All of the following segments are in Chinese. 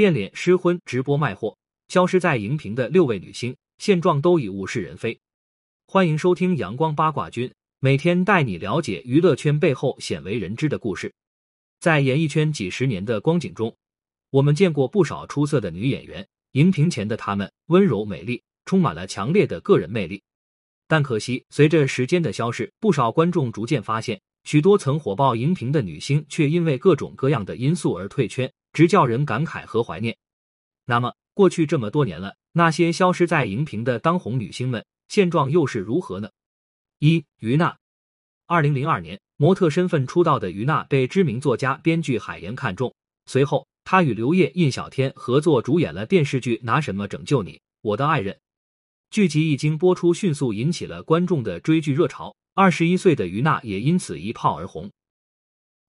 变脸、失婚、直播卖货，消失在荧屏的六位女星，现状都已物是人非。欢迎收听阳光八卦君，每天带你了解娱乐圈背后鲜为人知的故事。在演艺圈几十年的光景中，我们见过不少出色的女演员，荧屏前的她们温柔美丽，充满了强烈的个人魅力。但可惜，随着时间的消逝，不少观众逐渐发现，许多曾火爆荧屏的女星，却因为各种各样的因素而退圈。直叫人感慨和怀念。那么，过去这么多年了，那些消失在荧屏的当红女星们，现状又是如何呢？一于娜，二零零二年模特身份出道的于娜被知名作家、编剧海岩看中，随后她与刘烨、印小天合作主演了电视剧《拿什么拯救你，我的爱人》。剧集一经播出，迅速引起了观众的追剧热潮。二十一岁的于娜也因此一炮而红。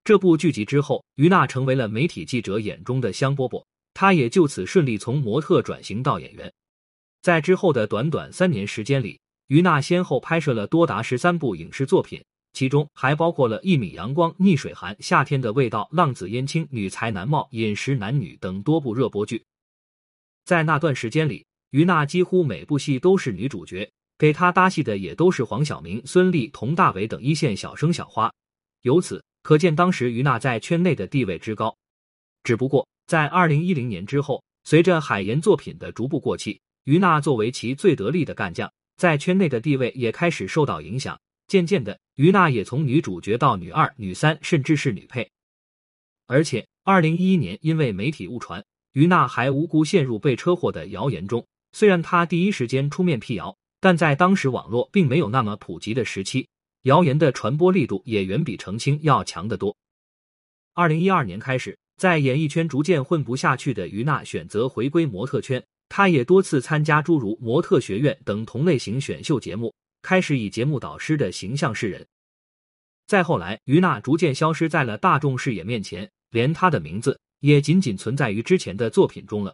这部剧集之后，于娜成为了媒体记者眼中的香饽饽，她也就此顺利从模特转型到演员。在之后的短短三年时间里，于娜先后拍摄了多达十三部影视作品，其中还包括了《一米阳光》《逆水寒》《夏天的味道》《浪子燕青》《女才男貌》《饮食男女》等多部热播剧。在那段时间里，于娜几乎每部戏都是女主角，给她搭戏的也都是黄晓明、孙俪、佟大为等一线小生小花，由此。可见当时于娜在圈内的地位之高，只不过在二零一零年之后，随着海岩作品的逐步过气，于娜作为其最得力的干将，在圈内的地位也开始受到影响。渐渐的，于娜也从女主角到女二、女三，甚至是女配。而且，二零一一年因为媒体误传，于娜还无辜陷入被车祸的谣言中。虽然她第一时间出面辟谣，但在当时网络并没有那么普及的时期。谣言的传播力度也远比澄清要强得多。二零一二年开始，在演艺圈逐渐混不下去的于娜选择回归模特圈，她也多次参加诸如《模特学院》等同类型选秀节目，开始以节目导师的形象示人。再后来，于娜逐渐消失在了大众视野面前，连她的名字也仅仅存在于之前的作品中了。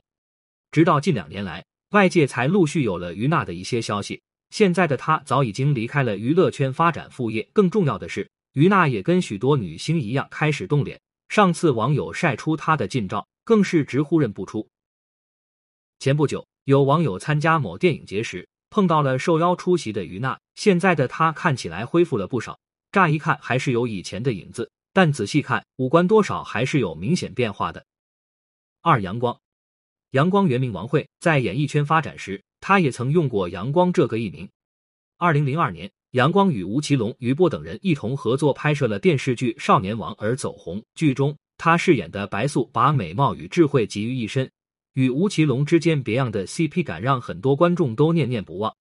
直到近两年来，外界才陆续有了于娜的一些消息。现在的她早已经离开了娱乐圈发展副业，更重要的是，于娜也跟许多女星一样开始动脸。上次网友晒出她的近照，更是直呼认不出。前不久，有网友参加某电影节时碰到了受邀出席的于娜，现在的她看起来恢复了不少，乍一看还是有以前的影子，但仔细看五官多少还是有明显变化的。二阳光，阳光原名王慧，在演艺圈发展时。他也曾用过“阳光”这个艺名。二零零二年，阳光与吴奇隆、余波等人一同合作拍摄了电视剧《少年王》而走红。剧中，他饰演的白素把美貌与智慧集于一身，与吴奇隆之间别样的 CP 感让很多观众都念念不忘。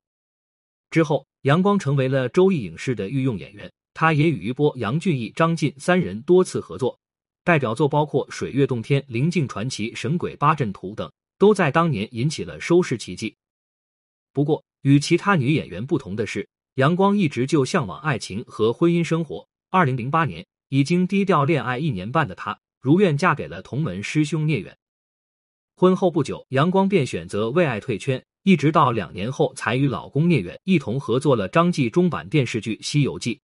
之后，阳光成为了周易影视的御用演员，他也与余波、杨俊毅、张晋三人多次合作，代表作包括《水月洞天》《灵境传奇》《神鬼八阵图》等，都在当年引起了收视奇迹。不过，与其他女演员不同的是，杨光一直就向往爱情和婚姻生活。二零零八年，已经低调恋爱一年半的她，如愿嫁给了同门师兄聂远。婚后不久，杨光便选择为爱退圈，一直到两年后才与老公聂远一同合作了张纪中版电视剧《西游记》。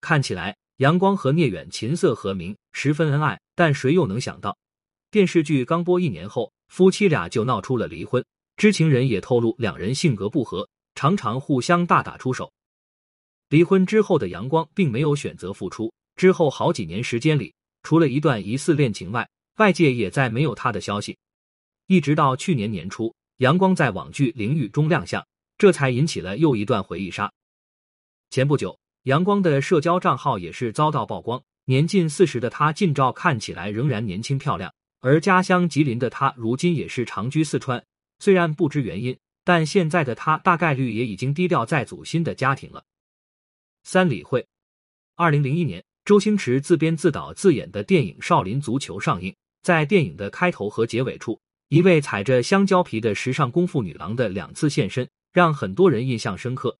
看起来，杨光和聂远琴瑟和鸣，十分恩爱。但谁又能想到，电视剧刚播一年后，夫妻俩就闹出了离婚。知情人也透露，两人性格不合，常常互相大打出手。离婚之后的杨光并没有选择复出，之后好几年时间里，除了一段疑似恋情外，外界也再没有他的消息。一直到去年年初，阳光在网剧《灵域》中亮相，这才引起了又一段回忆杀。前不久，阳光的社交账号也是遭到曝光，年近四十的他近照看起来仍然年轻漂亮，而家乡吉林的他如今也是长居四川。虽然不知原因，但现在的他大概率也已经低调在组新的家庭了。三李慧，二零零一年，周星驰自编自导自演的电影《少林足球》上映，在电影的开头和结尾处，一位踩着香蕉皮的时尚功夫女郎的两次现身，让很多人印象深刻。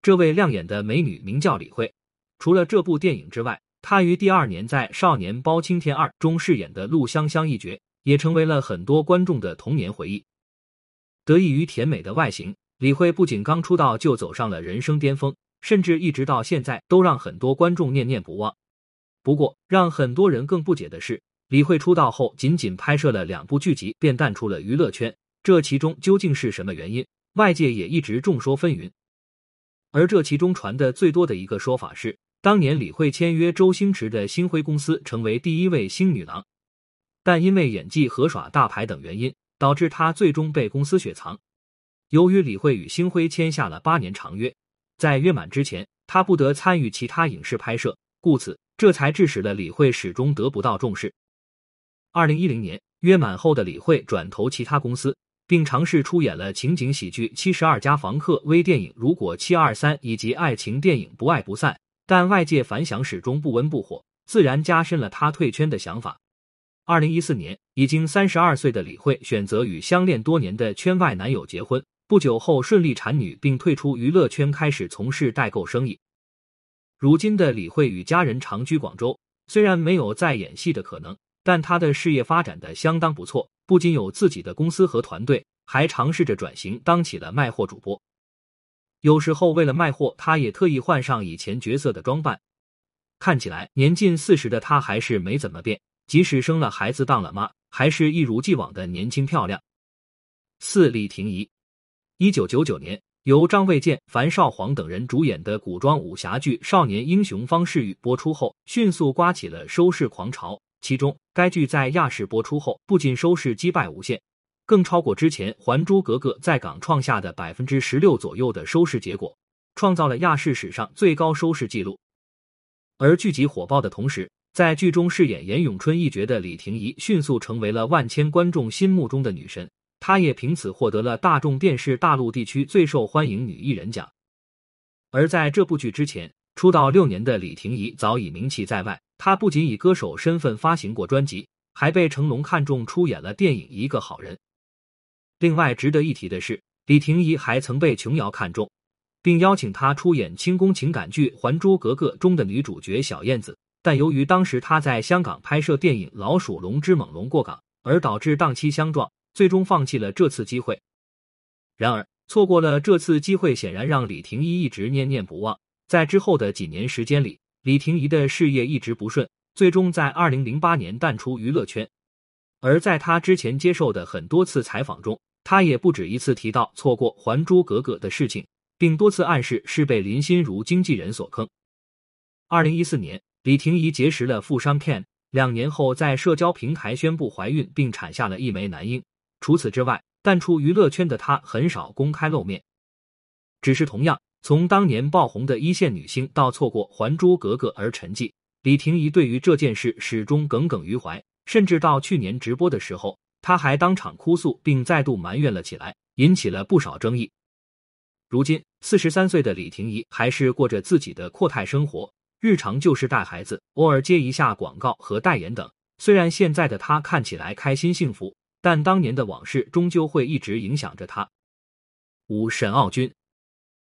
这位亮眼的美女名叫李慧，除了这部电影之外，她于第二年在《少年包青天二》中饰演的陆香香一角，也成为了很多观众的童年回忆。得益于甜美的外形，李慧不仅刚出道就走上了人生巅峰，甚至一直到现在都让很多观众念念不忘。不过，让很多人更不解的是，李慧出道后仅仅拍摄了两部剧集，便淡出了娱乐圈，这其中究竟是什么原因？外界也一直众说纷纭。而这其中传的最多的一个说法是，当年李慧签约周星驰的星辉公司，成为第一位星女郎，但因为演技和耍大牌等原因，导致他最终被公司雪藏。由于李慧与星辉签下了八年长约，在约满之前，他不得参与其他影视拍摄，故此这才致使了李慧始终得不到重视。二零一零年约满后的李慧转投其他公司，并尝试出演了情景喜剧《七十二家房客》、微电影《如果七二三》以及爱情电影《不爱不散》，但外界反响始终不温不火，自然加深了他退圈的想法。二零一四年，已经三十二岁的李慧选择与相恋多年的圈外男友结婚，不久后顺利产女，并退出娱乐圈，开始从事代购生意。如今的李慧与家人长居广州，虽然没有再演戏的可能。但她的事业发展的相当不错，不仅有自己的公司和团队，还尝试着转型当起了卖货主播。有时候为了卖货，她也特意换上以前角色的装扮，看起来年近四十的她还是没怎么变，即使生了孩子当了妈，还是一如既往的年轻漂亮。四李婷宜，一九九九年由张卫健、樊少皇等人主演的古装武侠剧《少年英雄方世玉》播出后，迅速刮起了收视狂潮。其中，该剧在亚视播出后，不仅收视击败无线，更超过之前《还珠格格》在港创下的百分之十六左右的收视结果，创造了亚视史上最高收视纪录。而剧集火爆的同时，在剧中饰演严咏春一角的李婷宜迅速成为了万千观众心目中的女神，她也凭此获得了大众电视大陆地区最受欢迎女艺人奖。而在这部剧之前，出道六年的李婷宜早已名气在外。她不仅以歌手身份发行过专辑，还被成龙看中出演了电影《一个好人》。另外值得一提的是，李婷宜还曾被琼瑶看中，并邀请她出演清宫情感剧《还珠格格》中的女主角小燕子。但由于当时他在香港拍摄电影《老鼠龙之猛龙过港》，而导致档期相撞，最终放弃了这次机会。然而，错过了这次机会，显然让李婷宜一直念念不忘。在之后的几年时间里，李婷宜的事业一直不顺，最终在二零零八年淡出娱乐圈。而在她之前接受的很多次采访中，她也不止一次提到错过《还珠格格》的事情，并多次暗示是被林心如经纪人所坑。二零一四年，李婷宜结识了富商 Ken，两年后在社交平台宣布怀孕，并产下了一枚男婴。除此之外，淡出娱乐圈的她很少公开露面。只是同样。从当年爆红的一线女星到错过《还珠格格》而沉寂，李婷宜对于这件事始终耿耿于怀，甚至到去年直播的时候，她还当场哭诉，并再度埋怨了起来，引起了不少争议。如今，四十三岁的李婷宜还是过着自己的阔太生活，日常就是带孩子，偶尔接一下广告和代言等。虽然现在的她看起来开心幸福，但当年的往事终究会一直影响着她。五沈傲君。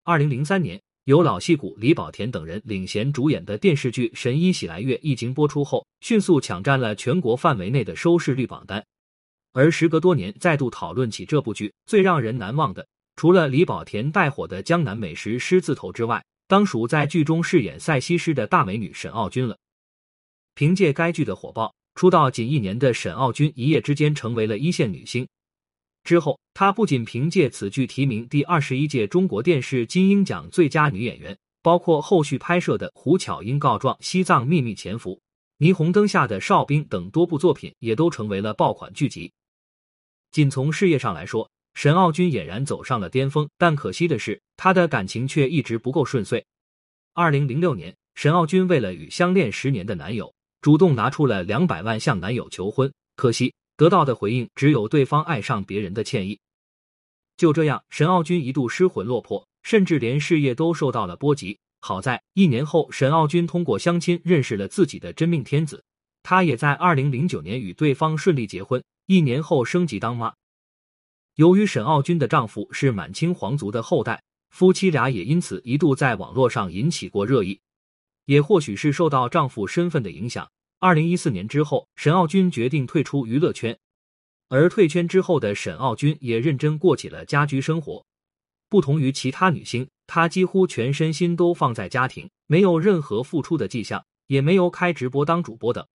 二零零三年，由老戏骨李保田等人领衔主演的电视剧《神医喜来乐》一经播出后，迅速抢占了全国范围内的收视率榜单。而时隔多年再度讨论起这部剧，最让人难忘的，除了李保田带火的江南美食狮子头之外，当属在剧中饰演赛西施的大美女沈傲君了。凭借该剧的火爆，出道仅一年的沈傲君一夜之间成为了一线女星。之后，她不仅凭借此剧提名第二十一届中国电视金鹰奖最佳女演员，包括后续拍摄的《胡巧英告状》《西藏秘密潜伏》《霓虹灯下的哨兵》等多部作品，也都成为了爆款剧集。仅从事业上来说，沈傲君俨然走上了巅峰，但可惜的是，她的感情却一直不够顺遂。二零零六年，沈傲君为了与相恋十年的男友，主动拿出了两百万向男友求婚，可惜。得到的回应只有对方爱上别人的歉意。就这样，沈傲君一度失魂落魄，甚至连事业都受到了波及。好在一年后，沈傲君通过相亲认识了自己的真命天子，她也在二零零九年与对方顺利结婚，一年后升级当妈。由于沈傲君的丈夫是满清皇族的后代，夫妻俩也因此一度在网络上引起过热议。也或许是受到丈夫身份的影响。二零一四年之后，沈傲君决定退出娱乐圈，而退圈之后的沈傲君也认真过起了家居生活。不同于其他女星，她几乎全身心都放在家庭，没有任何付出的迹象，也没有开直播当主播等。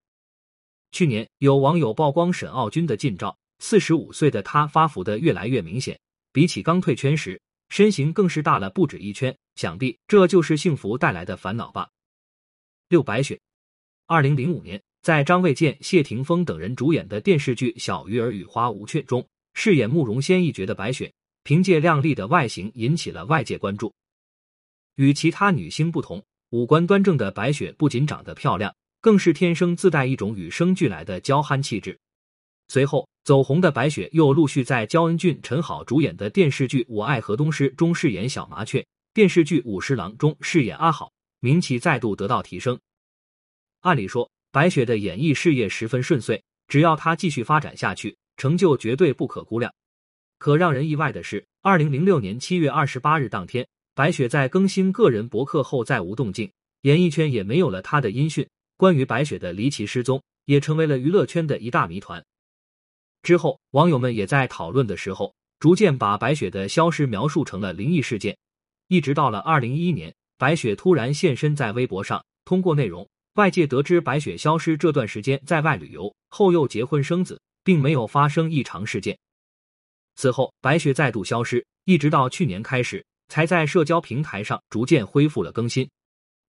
去年有网友曝光沈傲君的近照，四十五岁的她发福的越来越明显，比起刚退圈时，身形更是大了不止一圈。想必这就是幸福带来的烦恼吧。六白雪，二零零五年，在张卫健、谢霆锋等人主演的电视剧《小鱼儿与花无缺》中，饰演慕容仙一角的白雪，凭借靓丽的外形引起了外界关注。与其他女星不同，五官端正的白雪不仅长得漂亮。更是天生自带一种与生俱来的娇憨气质。随后走红的白雪又陆续在焦恩俊、陈好主演的电视剧《我爱河东狮》中饰演小麻雀，电视剧《武十郎》中饰演阿好，名气再度得到提升。按理说，白雪的演艺事业十分顺遂，只要她继续发展下去，成就绝对不可估量。可让人意外的是，二零零六年七月二十八日当天，白雪在更新个人博客后再无动静，演艺圈也没有了她的音讯。关于白雪的离奇失踪，也成为了娱乐圈的一大谜团。之后，网友们也在讨论的时候，逐渐把白雪的消失描述成了灵异事件。一直到了二零一一年，白雪突然现身在微博上，通过内容，外界得知白雪消失这段时间在外旅游，后又结婚生子，并没有发生异常事件。此后，白雪再度消失，一直到去年开始，才在社交平台上逐渐恢复了更新。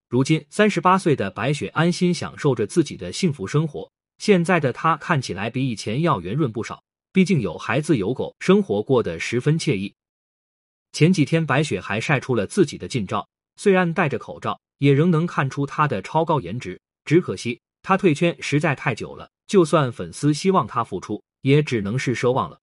如今三十八岁的白雪安心享受着自己的幸福生活，现在的她看起来比以前要圆润不少。毕竟有孩子有狗，生活过得十分惬意。前几天白雪还晒出了自己的近照，虽然戴着口罩，也仍能看出她的超高颜值。只可惜她退圈实在太久了，就算粉丝希望她复出，也只能是奢望了。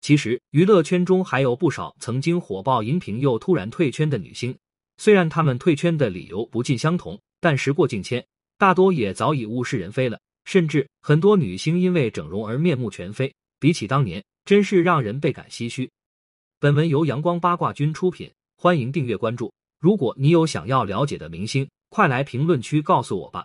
其实娱乐圈中还有不少曾经火爆荧屏又突然退圈的女星。虽然她们退圈的理由不尽相同，但时过境迁，大多也早已物是人非了。甚至很多女星因为整容而面目全非，比起当年，真是让人倍感唏嘘。本文由阳光八卦君出品，欢迎订阅关注。如果你有想要了解的明星，快来评论区告诉我吧。